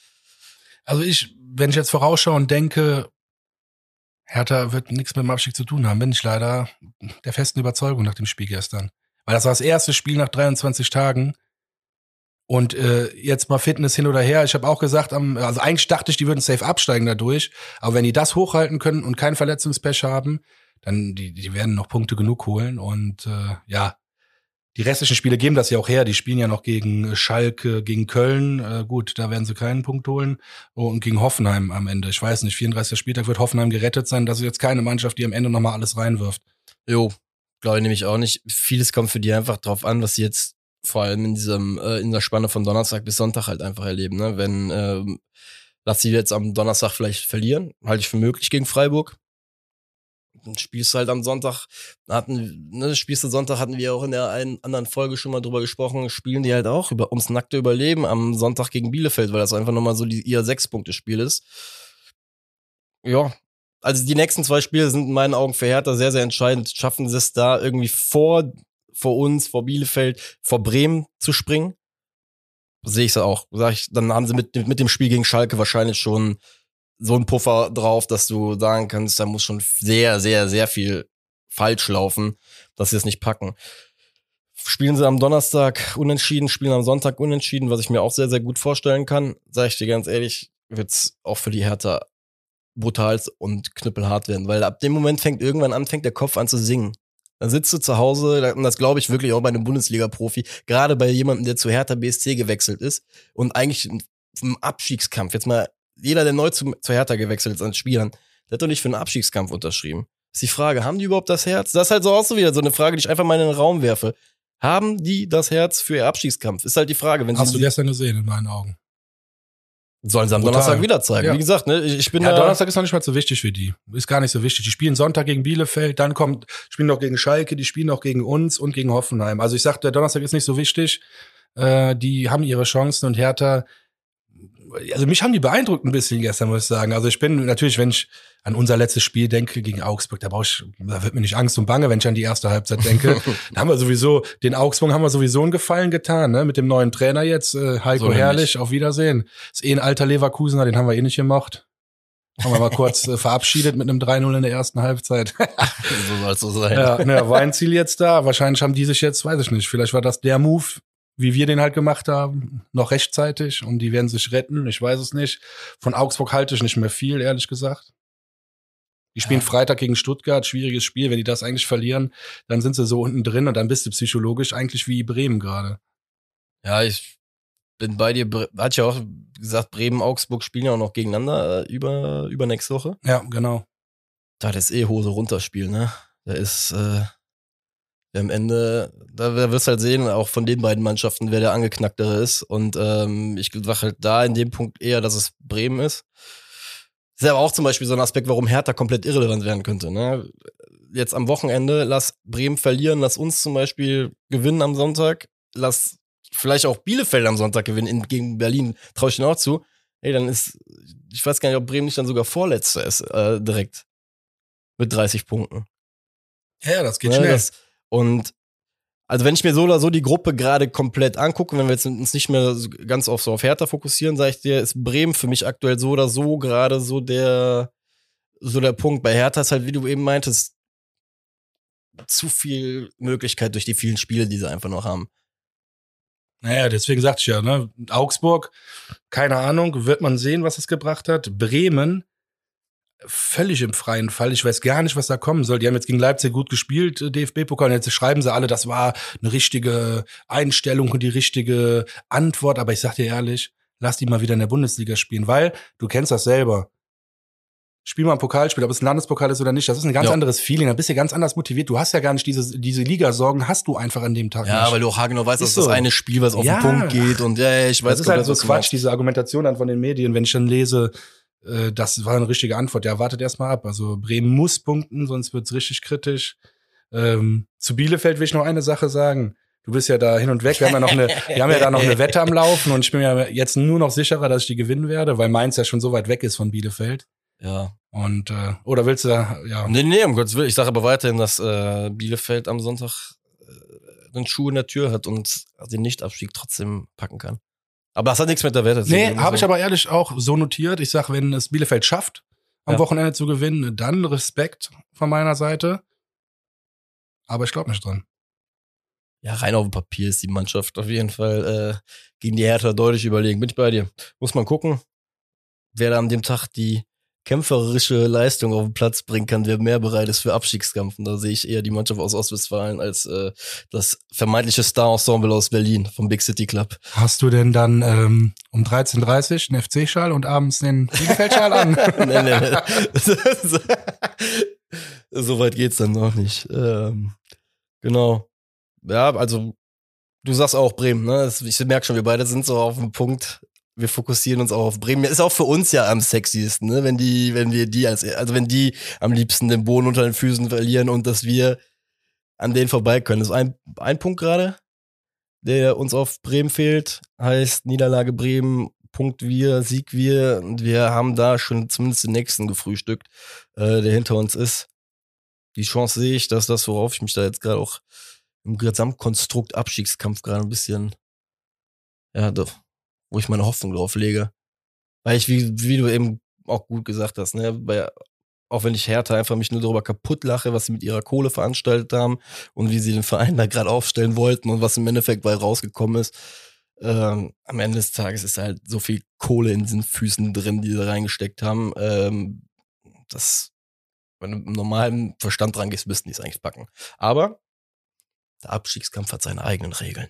Also ich, wenn ich jetzt vorausschaue und denke, Hertha wird nichts mit dem Abstieg zu tun haben, bin ich leider der festen Überzeugung nach dem Spiel gestern. Weil das war das erste Spiel nach 23 Tagen. Und äh, jetzt mal Fitness hin oder her. Ich habe auch gesagt, also eigentlich dachte ich, die würden safe absteigen dadurch. Aber wenn die das hochhalten können und kein Verletzungspech haben, dann die, die werden noch Punkte genug holen. Und äh, ja, die restlichen Spiele geben das ja auch her. Die spielen ja noch gegen Schalke, gegen Köln. Äh, gut, da werden sie keinen Punkt holen. Oh, und gegen Hoffenheim am Ende. Ich weiß nicht, 34. Spieltag wird Hoffenheim gerettet sein. Das ist jetzt keine Mannschaft, die am Ende nochmal alles reinwirft. Jo, glaube ich nämlich auch nicht. Vieles kommt für die einfach drauf an, was sie jetzt vor allem in diesem äh, in der Spanne von Donnerstag bis Sonntag halt einfach erleben. Ne? Wenn ähm, lass sie jetzt am Donnerstag vielleicht verlieren, halte ich für möglich gegen Freiburg dann spielst du halt am Sonntag, hatten, ne, spielst du Sonntag, hatten wir auch in der einen anderen Folge schon mal drüber gesprochen, spielen die halt auch über, ums nackte Überleben am Sonntag gegen Bielefeld, weil das einfach nochmal so die, ihr Sechs-Punkte-Spiel ist. Ja, also die nächsten zwei Spiele sind in meinen Augen für Hertha sehr, sehr entscheidend. Schaffen sie es da irgendwie vor, vor uns, vor Bielefeld, vor Bremen zu springen? Sehe ich es auch. Sag ich, dann haben sie mit, mit dem Spiel gegen Schalke wahrscheinlich schon so einen Puffer drauf, dass du sagen kannst, da muss schon sehr, sehr, sehr viel falsch laufen, dass sie es nicht packen. Spielen sie am Donnerstag unentschieden, spielen am Sonntag unentschieden, was ich mir auch sehr, sehr gut vorstellen kann. Sag ich dir ganz ehrlich, wird's auch für die Hertha brutal und knüppelhart werden, weil ab dem Moment fängt irgendwann an, fängt der Kopf an zu singen. Dann sitzt du zu Hause, und das glaube ich wirklich auch bei einem Bundesliga-Profi, gerade bei jemandem, der zu Hertha BSC gewechselt ist und eigentlich im Abstiegskampf, jetzt mal jeder, der neu zu, zu Hertha gewechselt ist an Spielern, der hat doch nicht für einen Abstiegskampf unterschrieben. Ist die Frage, haben die überhaupt das Herz? Das ist halt so auch so wieder so eine Frage, die ich einfach mal in den Raum werfe. Haben die das Herz für ihr Abstiegskampf? Ist halt die Frage. Wenn Hast sie du gestern gesehen, in meinen Augen. Sollen sie am Brutal. Donnerstag wieder zeigen. Ja. Wie gesagt, ne, ich bin Ja, da. Donnerstag ist noch nicht mal so wichtig für die. Ist gar nicht so wichtig. Die spielen Sonntag gegen Bielefeld, dann kommt, spielen noch gegen Schalke, die spielen noch gegen uns und gegen Hoffenheim. Also ich sag, der Donnerstag ist nicht so wichtig. Äh, die haben ihre Chancen und Hertha, also mich haben die beeindruckt ein bisschen gestern, muss ich sagen. Also ich bin natürlich, wenn ich an unser letztes Spiel denke gegen Augsburg, da brauche ich, da wird mir nicht Angst und Bange, wenn ich an die erste Halbzeit denke. <laughs> da haben wir sowieso, den Augsburg haben wir sowieso einen Gefallen getan, ne? Mit dem neuen Trainer jetzt, äh, Heiko So. Herrlich, auf Wiedersehen. Ist eh ein alter Leverkusener, den haben wir eh nicht gemocht. Haben wir mal kurz äh, verabschiedet mit einem 3-0 in der ersten Halbzeit. <laughs> so soll es so sein. ja, ne, Weinziel jetzt da. Wahrscheinlich haben die sich jetzt, weiß ich nicht, vielleicht war das der Move, wie wir den halt gemacht haben, noch rechtzeitig und die werden sich retten. Ich weiß es nicht. Von Augsburg halte ich nicht mehr viel, ehrlich gesagt. Die spielen Ja. Freitag gegen Stuttgart, schwieriges Spiel. Wenn die das eigentlich verlieren, dann sind sie so unten drin und dann bist du psychologisch eigentlich wie Bremen gerade. Ja, ich bin bei dir. Hat ja auch gesagt, Bremen, Augsburg spielen ja auch noch gegeneinander äh, über, über nächste Woche. Ja, genau. Da ist eh Hose runterspiel, ne? Da ist äh, am Ende, da, da wirst du halt sehen, auch von den beiden Mannschaften, wer der angeknacktere ist. Und ähm, ich sag halt da in dem Punkt eher, dass es Bremen ist. Das ist aber auch zum Beispiel so ein Aspekt, warum Hertha komplett irrelevant werden könnte. Ne? Jetzt am Wochenende, lass Bremen verlieren, lass uns zum Beispiel gewinnen am Sonntag, lass vielleicht auch Bielefeld am Sonntag gewinnen in, gegen Berlin, traue ich ihnen auch zu. Ey, dann ist, ich weiß gar nicht, ob Bremen nicht dann sogar Vorletzter ist, äh, direkt. Mit 30 Punkten. Ja, das geht Ne, schnell. das- und also wenn ich mir so oder so die Gruppe gerade komplett angucke, wenn wir jetzt uns nicht mehr ganz auf so auf Hertha fokussieren, sage ich dir, ist Bremen für mich aktuell so oder so gerade so der so der Punkt. Bei Hertha ist halt, wie du eben meintest, zu viel Möglichkeit durch die vielen Spiele, die sie einfach noch haben. Naja, deswegen sagte ich ja, ne? Augsburg, keine Ahnung, wird man sehen, was es gebracht hat. Bremen, völlig im freien Fall. Ich weiß gar nicht, was da kommen soll. Die haben jetzt gegen Leipzig gut gespielt, äh, DFB-Pokal. Und Jetzt schreiben sie alle, das war eine richtige Einstellung und die richtige Antwort. Aber ich sag dir ehrlich, lass die mal wieder in der Bundesliga spielen, weil du kennst das selber. Spiel mal ein Pokalspiel, ob es ein Landespokal ist oder nicht, das ist ein ganz Ja. anderes Feeling. Da bist du ganz anders motiviert. Du hast ja gar nicht diese, diese Ligasorgen, hast du einfach an dem Tag Ja, nicht. weil du auch haargenau weißt, dass Ist das so. eine Spiel, was auf Ja. den Punkt geht und ja, ich weiß das ist halt so Quatsch, diese Argumentation dann von den Medien, wenn ich dann lese, äh, das war eine richtige Antwort. Ja, wartet erst mal ab. Also Bremen muss punkten, sonst wird's richtig kritisch. Ähm, zu Bielefeld will ich noch eine Sache sagen. Du bist ja da hin und weg. Wir haben ja noch eine, wir haben ja da noch eine Wette am Laufen und ich bin mir jetzt nur noch sicherer, dass ich die gewinnen werde, weil Mainz ja schon so weit weg ist von Bielefeld. Ja. Und äh, oder willst du da, ja. Nee, nee, um Gottes Willen. Ich sage aber weiterhin, dass äh, Bielefeld am Sonntag äh, den Schuh in der Tür hat und den Nichtabstieg trotzdem packen kann. Aber das hat nichts mit der Wette zu Nee, tun. habe ich aber ehrlich auch so notiert. Ich sag, wenn es Bielefeld schafft, am Ja. Wochenende zu gewinnen, dann Respekt von meiner Seite. Aber ich glaube nicht dran. Ja, rein auf dem Papier ist die Mannschaft auf jeden Fall äh, gegen die Hertha deutlich überlegen. Bin ich bei dir. Muss man gucken, wer da an dem Tag die kämpferische Leistung auf den Platz bringen kann, wer mehr bereit ist für Abstiegskampf. Und da sehe ich eher die Mannschaft aus Ostwestfalen als äh, das vermeintliche Star-Ensemble aus Berlin vom Big City Club. Hast du denn dann ähm, um 13.30 Uhr einen FC-Schal und abends den Bielefeld-Schal an? <laughs> nee, nee, <laughs> so weit geht's dann noch nicht. Ähm, genau. Ja, also du sagst auch Bremen, ne? Ich merke schon, wir beide sind so auf dem Punkt. Wir fokussieren uns auch auf Bremen. Ist auch für uns ja am sexiesten, ne? Wenn die, wenn wir die als, also wenn die am liebsten den Boden unter den Füßen verlieren und dass wir an denen vorbei können. Das ist ein, ein Punkt gerade, der uns auf Bremen fehlt. Heißt Niederlage Bremen, Punkt wir, Sieg wir. Und wir haben da schon zumindest den nächsten gefrühstückt, äh, der hinter uns ist. Die Chance sehe ich, dass das, worauf ich mich da jetzt gerade auch im Gesamtkonstrukt Abstiegskampf gerade ein bisschen, ja, doch, wo ich meine Hoffnung drauf lege. Weil ich, wie, wie du eben auch gut gesagt hast, ne, bei, auch wenn ich Hertha einfach mich nur darüber kaputt lache, was sie mit ihrer Kohle veranstaltet haben und wie sie den Verein da gerade aufstellen wollten und was im Endeffekt bei rausgekommen ist. Ähm, am Ende des Tages ist halt so viel Kohle in diesen Füßen drin, die sie reingesteckt haben. Ähm, das, wenn du mit normalen Verstand dran gehst, müssten die es eigentlich packen. Aber der Abstiegskampf hat seine eigenen Regeln.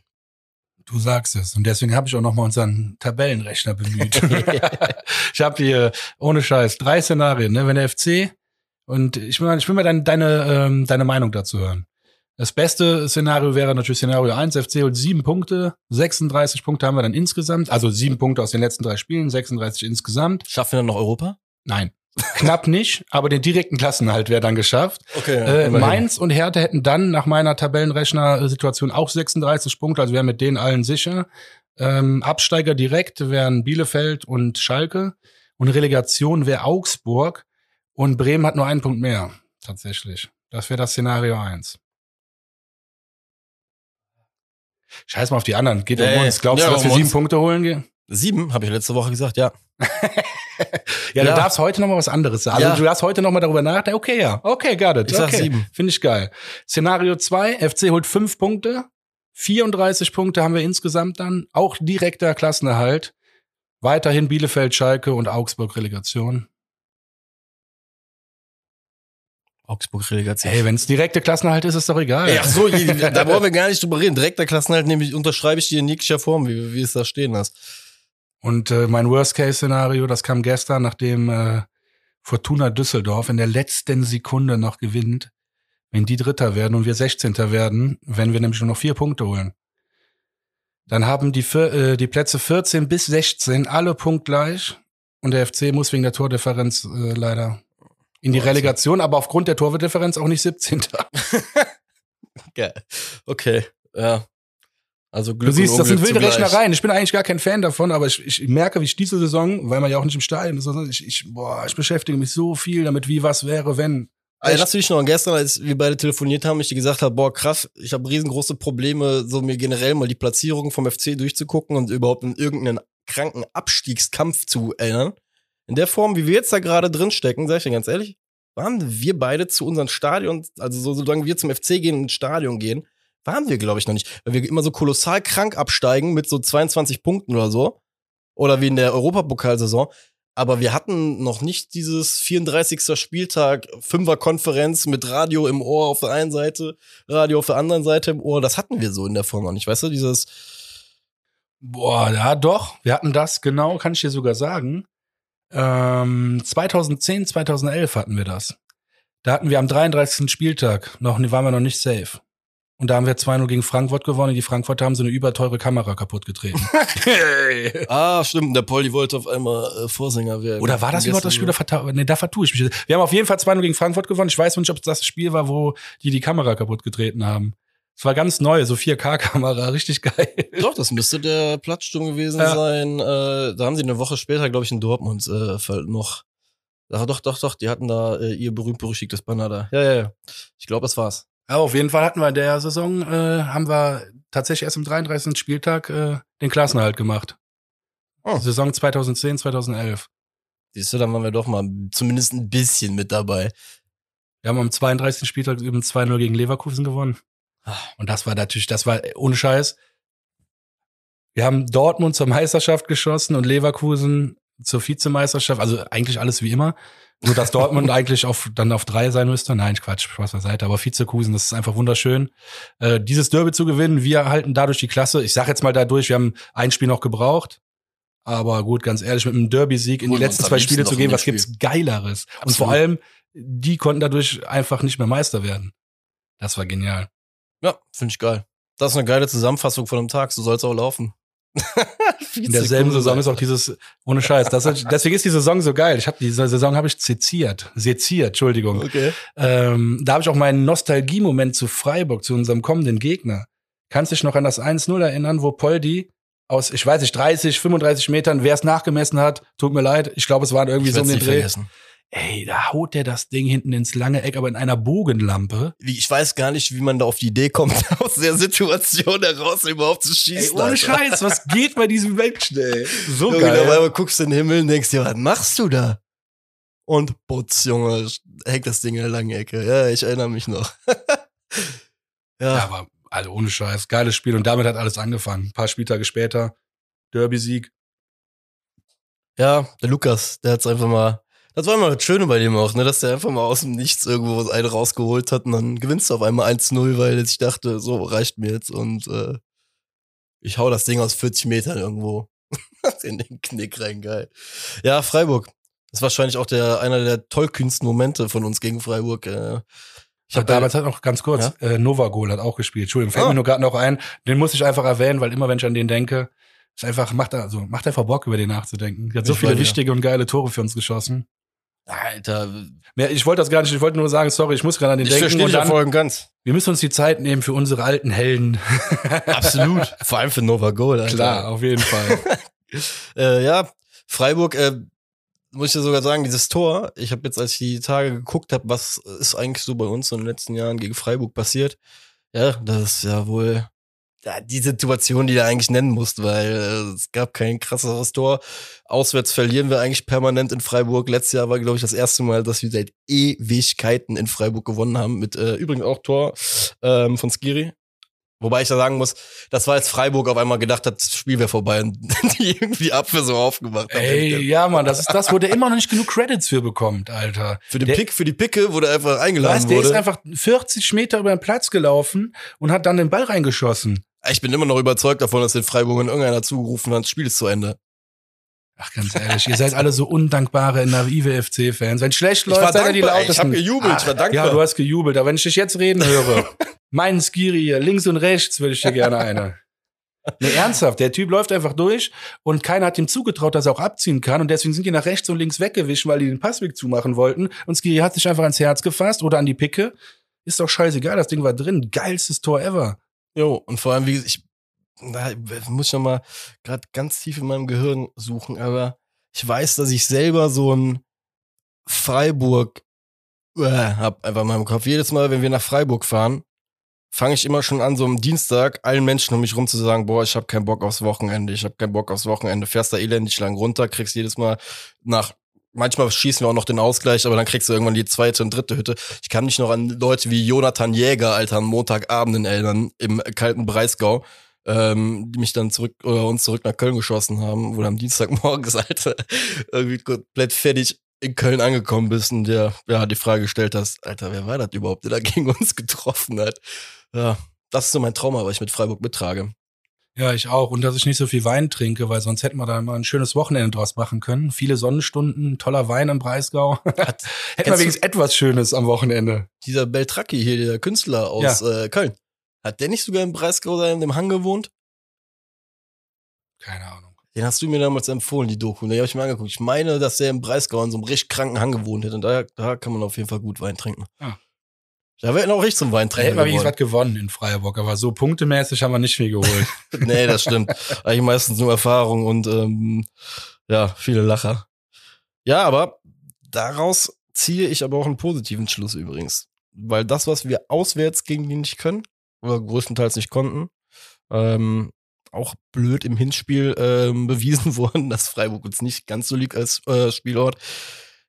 Du sagst es. Und deswegen habe ich auch nochmal unseren Tabellenrechner bemüht. <laughs> ich habe hier, ohne Scheiß, drei Szenarien, ne? Wenn der FC und ich will mal, ich will mal deine, deine, ähm, deine Meinung dazu hören. Das beste Szenario wäre natürlich Szenario 1, FC holt sieben Punkte, 36 Punkte haben wir dann insgesamt, also sieben Punkte aus den letzten drei Spielen, 36 insgesamt. Schaffen wir dann noch Europa? Nein. Knapp nicht, aber den direkten Klassenhalt wäre dann geschafft. Okay. Äh, Mainz und Hertha hätten dann nach meiner Tabellenrechner-Situation auch 36 Punkte, also wären mit denen allen sicher. Ähm, Absteiger direkt wären Bielefeld und Schalke und Relegation wäre Augsburg und Bremen hat nur einen Punkt mehr, tatsächlich. Das wäre das Szenario eins. Scheiß mal auf die anderen. Geht um Nee. uns. Glaubst Ja, du, dass um wir sieben uns. Punkte holen gehen? Sieben, habe ich letzte Woche gesagt, ja. <laughs> Ja, du Ja. darfst heute noch mal was anderes sagen. Also Ja. du darfst heute noch mal darüber nachdenken. Okay, ja. Okay, got it. Ich sag okay. sieben. Finde ich geil. Szenario 2, FC holt fünf Punkte. 34 Punkte haben wir insgesamt dann. Auch direkter Klassenerhalt. Weiterhin Bielefeld, Schalke und Augsburg Relegation. Augsburg-Relegation. Hey, wenn es direkte Klassenerhalt ist, ist doch egal. Ach so, <laughs> da brauchen wir gar nicht drüber reden. Direkter Klassenhalt nämlich unterschreibe ich dir in jeglicher Form, wie, wie es da stehen hast. Und äh, mein Worst-Case-Szenario, das kam gestern, nachdem äh, Fortuna Düsseldorf in der letzten Sekunde noch gewinnt. Wenn die Dritter werden und wir 16. werden, wenn wir nämlich nur noch vier Punkte holen. Dann haben die, äh, die Plätze 14 bis 16 alle punktgleich. Und der FC muss wegen der Tordifferenz äh, leider in die Relegation, aber aufgrund der Tordifferenz auch nicht 17. Geil. <laughs> Okay, ja. Also Du Glück siehst, und das sind wilde zugleich. Rechnereien. Ich bin eigentlich gar kein Fan davon, aber ich, ich merke, wie ich diese Saison, weil man ja auch nicht im Stadion ist, ich, ich, boah, ich beschäftige mich so viel damit, wie was wäre, wenn. Erinnerst du dich noch an gestern, als wir beide telefoniert haben, ich dir gesagt habe, boah, krass, ich habe riesengroße Probleme, so mir generell mal die Platzierung vom FC durchzugucken und überhaupt in irgendeinen kranken Abstiegskampf zu erinnern. In der Form, wie wir jetzt da gerade drin stecken, sag ich dir ganz ehrlich, waren wir beide zu unseren Stadion, also so, solange wir zum FC gehen und ins Stadion gehen, waren wir, glaube ich, noch nicht. Weil wir immer so kolossal krank absteigen mit so 22 Punkten oder so. Oder wie in der Europapokalsaison. Aber wir hatten noch nicht dieses 34. Spieltag, Fünfer-Konferenz mit Radio im Ohr auf der einen Seite, Radio auf der anderen Seite im Ohr. Das hatten wir so in der Form noch nicht. Weißt du, dieses, Boah, ja, doch. Wir hatten das, genau, kann ich dir sogar sagen. Ähm, 2010, 2011 hatten wir das. Da hatten wir am 33. Spieltag noch, waren wir noch nicht safe. Und da haben wir 2-0 gegen Frankfurt gewonnen. Die Frankfurter haben so eine überteure Kamera kaputt getreten. <laughs> ah, stimmt, der Polly wollte auf einmal äh, Vorsänger werden. Oder war das überhaupt das Spiel? Oder nee, da vertue ich mich. Wir haben auf jeden Fall 2-0 gegen Frankfurt gewonnen. Ich weiß nicht, ob das das Spiel war, wo die die Kamera kaputt getreten haben. Es war ganz neu, so 4K-Kamera, <laughs> richtig geil. Doch, das müsste der Platzsturm gewesen Ja. sein. Äh, da haben sie eine Woche später, glaube ich, in Dortmund äh, noch. Ach, doch, doch, doch, die hatten da äh, ihr berühmt-berüchtigtes Banner da. Ja, ja, ja. Ich glaube, das war's. Ja, auf jeden Fall hatten wir in der Saison, äh, haben wir tatsächlich erst am 33. Spieltag äh, den Klassenerhalt gemacht. Oh. Saison 2010, 2011. Siehst du, dann waren wir doch mal zumindest ein bisschen mit dabei. Wir haben am 32. Spieltag eben 2-0 gegen Leverkusen gewonnen. Ah. Und das war natürlich, das war ohne Scheiß. Wir haben Dortmund zur Meisterschaft geschossen und Leverkusen zur Vizemeisterschaft. Also eigentlich alles wie immer. Nur dass Dortmund eigentlich auf, dann auf drei sein müsste. Nein, Quatsch, Spaß beiseite. Aber Vizekusen, das ist einfach wunderschön. Äh, dieses Derby zu gewinnen, wir halten dadurch die Klasse. Ich sag jetzt mal dadurch, wir haben ein Spiel noch gebraucht. Aber gut, ganz ehrlich, mit einem Derby-Sieg in die letzten zwei Spiele zu gehen, was gibt's Geileres? Und vor Absolut. allem, die konnten dadurch einfach nicht mehr Meister werden. Das war genial. Ja, finde ich geil. Das ist eine geile Zusammenfassung von einem Tag. So soll's auch laufen. <laughs> In derselben Saison ist auch dieses, ohne Scheiß, das, deswegen ist die Saison so geil. Ich habe diese Saison habe ich seziert, seziert, Entschuldigung. Okay. Ähm, da habe ich auch meinen Nostalgie-Moment zu Freiburg, zu unserem kommenden Gegner. Kannst dich noch an das 1-0 erinnern, wo Poldi aus, ich weiß nicht, 30, 35 Metern, wer es nachgemessen hat, tut mir leid. Ich glaube, es waren irgendwie Ich so um werd's den Dreh. vergessen. Ey, da haut der das Ding hinten ins lange Eck, aber in einer Bogenlampe. Wie, ich weiß gar nicht, wie man da auf die Idee kommt, <laughs> aus der Situation heraus überhaupt zu Ey, schießen. ohne Alter. Scheiß, was geht bei diesem Menschen, ey? So Junge, geil. einmal guckst du in den Himmel und denkst dir, was machst du da? Und putz, Junge, hängt das Ding in der langen Ecke. Ja, ich erinnere mich noch. <laughs> Ja, ja, aber also ohne Scheiß, geiles Spiel und damit hat alles angefangen. Ein paar Spieltage später, Derby-Sieg. ja, der Lukas, der hat's einfach mal. Das war immer das Schöne bei dem auch, ne, dass der einfach mal aus dem Nichts irgendwo einen rausgeholt hat und dann gewinnst du auf einmal 1-0, weil ich dachte, so reicht mir jetzt und äh, ich hau das Ding aus 40 Metern irgendwo <laughs> in den Knick rein, geil. Ja, Freiburg. Das ist wahrscheinlich auch der einer der tollkühnsten Momente von uns gegen Freiburg. Äh, Ich habe damals halt noch ganz kurz, äh, Novagol hat auch gespielt. Entschuldigung, fällt Ah. mir nur gerade noch ein. Den muss ich einfach erwähnen, weil immer wenn ich an den denke, ist einfach, macht er, also macht einfach Bock, über den nachzudenken. Der hat so Ich viele weiß, ja. wichtige und geile Tore für uns geschossen. Alter, Ja, ich wollte das gar nicht, ich wollte nur sagen, sorry, ich muss gerade an den ich denken. verstehe Und Folgen ganz. wir müssen uns die Zeit nehmen für unsere alten Helden. <laughs> Absolut. Vor allem für Nova Goal. Alter. Klar, auf jeden Fall. <laughs> Äh, ja, Freiburg, äh, muss ich ja sogar sagen, dieses Tor, ich habe jetzt, als ich die Tage geguckt habe, was ist eigentlich so bei uns in den letzten Jahren gegen Freiburg passiert, ja, das ist ja wohl ja, die Situation, die du eigentlich nennen musst, weil äh, es gab kein krasseres Tor. Auswärts verlieren wir eigentlich permanent in Freiburg. Letztes Jahr war, glaube ich, das erste Mal, dass wir seit Ewigkeiten in Freiburg gewonnen haben. Mit äh, übrigens auch Tor ähm, von Skiri. Wobei ich da sagen muss, das war jetzt Freiburg auf einmal gedacht hat, das Spiel wäre vorbei und <laughs> die irgendwie Abwehr so aufgemacht haben. Ey, ja, Mann, das ist das, wo der immer noch nicht genug Credits für bekommt, Alter. Für den Der- Pick, für die Picke wurde er einfach eingeladen Weißt, der ist wurde. einfach 40 Meter über den Platz gelaufen und hat dann den Ball reingeschossen. Ich bin immer noch überzeugt davon, dass den Freiburgern irgendeiner zugerufen hat, das Spiel ist zu Ende. Ach, ganz ehrlich, ihr seid alle so undankbare, naive FC-Fans. Wenn schlecht läuft, seid ihr die ey. Ich lautesten. hab gejubelt, ich war dankbar. Ja, du hast gejubelt. Aber wenn ich dich jetzt reden höre, <laughs> meinen Skiri hier, links und rechts, würde ich dir gerne eine. Nee, ernsthaft, der Typ läuft einfach durch und keiner hat ihm zugetraut, dass er auch abziehen kann und deswegen sind die nach rechts und links weggewischt, weil die den Passweg zumachen wollten und Skiri hat sich einfach ans Herz gefasst oder an die Picke. Ist doch scheißegal, das Ding war drin. Geilstes Tor ever. Jo, und vor allem, wie ich da muss ich noch mal gerade ganz tief in meinem Gehirn suchen, aber ich weiß, dass ich selber so ein Freiburg äh, hab einfach in meinem Kopf. Jedes Mal, wenn wir nach Freiburg fahren, fange ich immer schon an, so am Dienstag allen Menschen um mich rum zu sagen, boah, ich habe keinen Bock aufs Wochenende, ich habe keinen Bock aufs Wochenende. Fährst da elendig lang runter, kriegst jedes Mal nach Manchmal schießen wir auch noch den Ausgleich, aber dann kriegst du irgendwann die zweite und dritte Hütte. Ich kann mich noch an Leute wie Jonathan Jäger, Alter, an Montagabenden erinnern, im kalten Breisgau, ähm, die mich dann zurück oder uns zurück nach Köln geschossen haben, wo du am Dienstagmorgens, <laughs> Alter, irgendwie komplett fertig in Köln angekommen bist und dir ja, die Frage gestellt hast, Alter, wer war das überhaupt, der da gegen uns <laughs> getroffen hat? Ja, das ist so mein Trauma, was ich mit Freiburg mittrage. Ja, ich auch. Und dass ich nicht so viel Wein trinke, weil sonst hätten wir da mal ein schönes Wochenende draus machen können. Viele Sonnenstunden, toller Wein im Breisgau. <laughs> hätten wir wenigstens etwas Schönes am Wochenende. Dieser Beltracchi hier, der Künstler aus äh, Köln, hat der nicht sogar im Breisgau in dem Hang gewohnt? Keine Ahnung. Den hast du mir damals empfohlen, die Doku. Den habe ich mir angeguckt. Ich meine, dass der im Breisgau in so einem richtig kranken Hang gewohnt hätte. Und da, da kann man auf jeden Fall gut Wein trinken. Ah. Da werden auch ich zum Da Weintrinker hätten wir was gewonnen in Freiburg, aber so punktemäßig haben wir nicht viel geholt. <laughs> <laughs> nee, das stimmt. Eigentlich meistens nur Erfahrung und ähm, ja, viele Lacher. Ja, aber daraus ziehe ich aber auch einen positiven Schluss übrigens. Weil das, was wir auswärts gegen die nicht können, oder größtenteils nicht konnten, ähm, auch blöd im Hinspiel ähm, <laughs> bewiesen worden, dass Freiburg uns nicht ganz so liegt als äh, Spielort.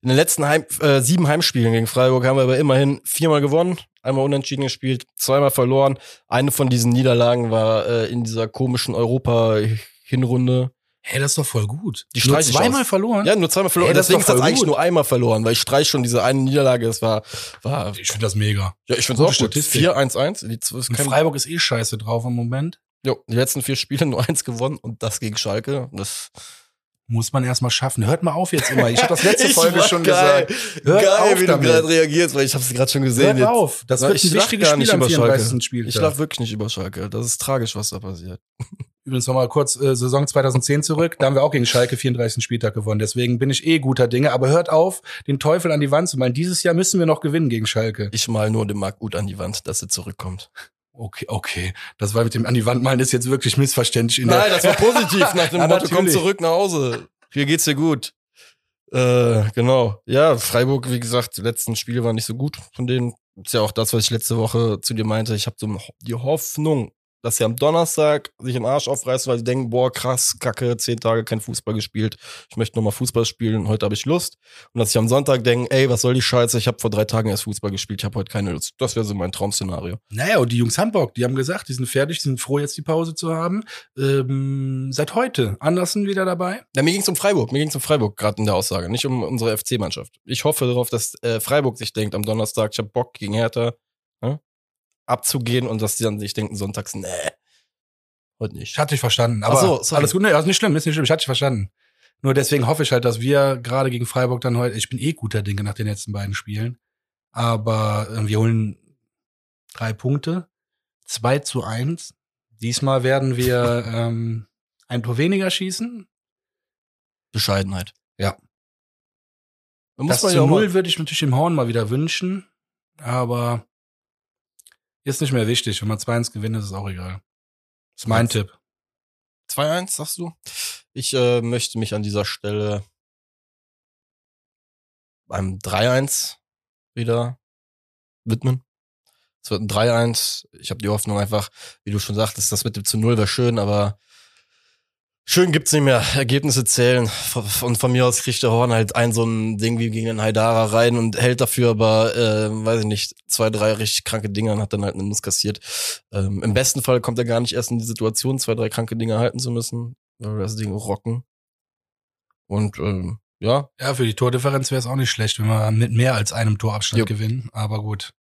In den letzten Heim, äh, sieben Heimspielen gegen Freiburg haben wir aber immerhin viermal gewonnen, einmal unentschieden gespielt, zweimal verloren. Eine von diesen Niederlagen war äh, in dieser komischen Europa-Hinrunde. Hey, das ist doch voll gut. Die Nur zweimal aus. verloren? Ja, nur zweimal verloren. Ey, das Deswegen ist das eigentlich gut. nur einmal verloren, weil ich streich schon diese eine Niederlage. Das war, war Ich finde das mega. ja, ich finde Gute auch gut. Statistik. 4-1-1. Und kein, Freiburg ist eh scheiße drauf im Moment. jo, die letzten vier Spiele <laughs> nur eins gewonnen und das gegen Schalke. Das Muss man erstmal schaffen. Hört mal auf jetzt immer. Ich habe das letzte <laughs> Folge schon geil. gesagt. Hört Geil, auf wie damit. du gerade reagierst, weil ich habe es gerade schon gesehen. Hört jetzt. auf. Das Na, wird ein wichtiges Spiel nicht am über Schalke. 34. Spieltag. Ich lach wirklich nicht über Schalke. Das ist tragisch, was da passiert. Übrigens nochmal kurz äh, Saison 2010 zurück. Da haben wir auch gegen Schalke 34. Spieltag gewonnen. Deswegen bin ich eh guter Dinge. Aber hört auf, den Teufel an die Wand zu malen. Dieses Jahr müssen wir noch gewinnen gegen Schalke. Ich mal nur den Marc Uth an die Wand, dass er zurückkommt. Okay, okay. Das war mit dem an die Wand malen ist jetzt wirklich missverständlich. In Nein, das war positiv nach dem <laughs> Ja, Motto, komm zurück nach Hause. Hier geht's dir gut. Äh, genau. Ja, Freiburg, wie gesagt, die letzten Spiele waren nicht so gut von denen. Ist ja auch das, was ich letzte Woche zu dir meinte. Ich habe so die Hoffnung, dass sie am Donnerstag sich den Arsch aufreißen, weil sie denken, boah, krass, kacke, zehn Tage kein Fußball gespielt. Ich möchte nochmal Fußball spielen, heute habe ich Lust. Und dass sie am Sonntag denken, ey, was soll die Scheiße, ich habe vor drei Tagen erst Fußball gespielt, ich habe heute keine Lust. Das wäre so mein Traum-Szenario. Naja, und die Jungs haben Bock. Die haben gesagt, die sind fertig, die sind froh, jetzt die Pause zu haben. Ähm, seit heute. Andersen wieder dabei. Ja, mir ging's um Freiburg. Mir ging's um Freiburg gerade in der Aussage, nicht um unsere FC-Mannschaft. Ich hoffe darauf, dass äh, Freiburg sich denkt am Donnerstag, ich hab Bock gegen Hertha abzugehen und dass die dann sich denken sonntags, nee, heute nicht. Ich hatte dich verstanden. Aber so, sorry. alles gut, nee, ist nicht schlimm, ist nicht schlimm. Ich hatte dich verstanden. Nur deswegen hoffe ich halt, dass wir gerade gegen Freiburg dann heute, ich bin eh guter Dinge nach den letzten beiden Spielen, aber äh, wir holen drei Punkte, zwei zu eins. Diesmal werden wir <laughs> ähm, ein Tor weniger schießen. Bescheidenheit. Ja. Da muss Das zu null würde ich natürlich dem Horn mal wieder wünschen, aber ist nicht mehr wichtig. Wenn man 2-1 gewinnt, ist es auch egal. Das ist mein Was? Tipp. 2-1, sagst du? Ich äh, möchte mich an dieser Stelle beim 3-1 wieder widmen. Es wird ein 3-1. Ich habe die Hoffnung einfach, wie du schon sagtest, das mit dem zu Null wäre schön, aber schön gibt's nicht mehr. Ergebnisse zählen. Und von mir aus kriegt der Horn halt ein so ein Ding wie gegen den Haidara rein und hält dafür aber, äh, weiß ich nicht, zwei, drei richtig kranke Dinger und hat dann halt einen Nuss kassiert. Ähm, Im besten Fall kommt er gar nicht erst in die Situation, zwei, drei kranke Dinger halten zu müssen, weil wir das Ding rocken. Und ähm, ja, Ja, für die Tordifferenz wäre es auch nicht schlecht, wenn wir mit mehr als einem Torabstand Jupp. gewinnen. Aber gut.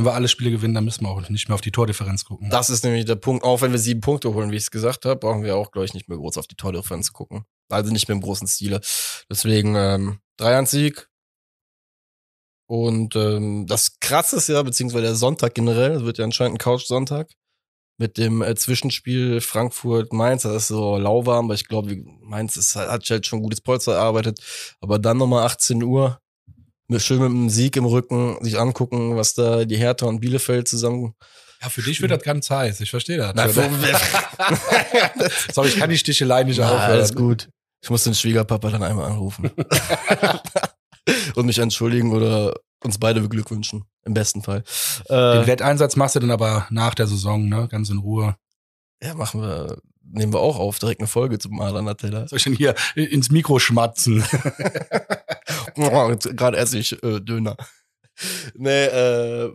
Wenn wir alle Spiele gewinnen, dann müssen wir auch nicht mehr auf die Tordifferenz gucken. Das ist nämlich der Punkt. Auch wenn wir sieben Punkte holen, wie ich es gesagt habe, brauchen wir auch, glaube ich, nicht mehr groß auf die Tordifferenz gucken. Also nicht mehr im großen Stile. Deswegen ähm, 3-1-Sieg. Und ähm, das Krasse ist ja, beziehungsweise der Sonntag generell, wird ja anscheinend ein Couch-Sonntag, mit dem äh, Zwischenspiel Frankfurt-Mainz, das ist so lauwarm, aber ich glaube, Mainz ist, hat halt schon gutes Polster erarbeitet. Aber dann nochmal 18 Uhr, schön mit einem Sieg im Rücken, sich angucken, was da die Hertha und Bielefeld zusammen Ja, für dich wird das ganz heiß. Ich verstehe das. Na, <laughs> Sorry, ich kann die Stichelei nicht Na, aufhören. alles gut. Ich muss den Schwiegerpapa dann einmal anrufen. <laughs> und mich entschuldigen oder uns beide beglückwünschen. Im besten Fall. Den Äh, Wetteinsatz machst du dann aber nach der Saison, ne? Ganz in Ruhe. ja, machen wir, nehmen wir auch auf, direkt eine Folge zum Maler Nutella. Soll ich denn hier ins Mikro schmatzen? <laughs> <laughs> Gerade esse ich äh, Döner. Nee, äh,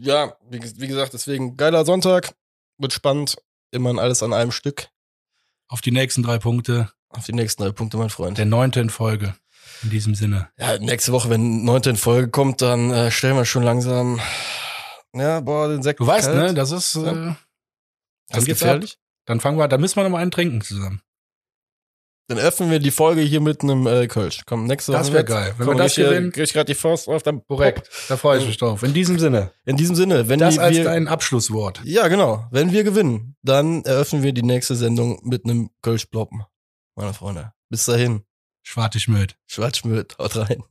ja, wie, wie gesagt, deswegen geiler Sonntag. Wird spannend. Immer alles an einem Stück. Auf die nächsten drei Punkte. Auf die nächsten drei Punkte, mein Freund. Der neunte in Folge. In diesem Sinne. Ja, nächste Woche, wenn neunte in Folge kommt, dann äh, stellen wir schon langsam. Ja, boah, den Sekt. Du weißt, kalt. ne? Das ist. Äh, Ja. dann Das ist gefährlich. Dann fangen wir, da müssen wir noch mal einen trinken zusammen. Dann öffnen wir die Folge hier mit einem äh, Kölsch. Komm, nächste Woche. Das wär wird's. geil. Wenn Komm, wir das ich, gewinnen- krieg ich gerade die Faust auf, dann Korrekt. Da freue ich mich drauf. In diesem Sinne. In diesem Sinne, wenn Das die, als wir, dein Abschlusswort. Ja, genau. Wenn wir gewinnen, dann eröffnen wir die nächste Sendung mit einem Kölsch-Ploppen. Meine Freunde. Bis dahin. Schwartig Möd. Schwarzschmürt. Haut rein.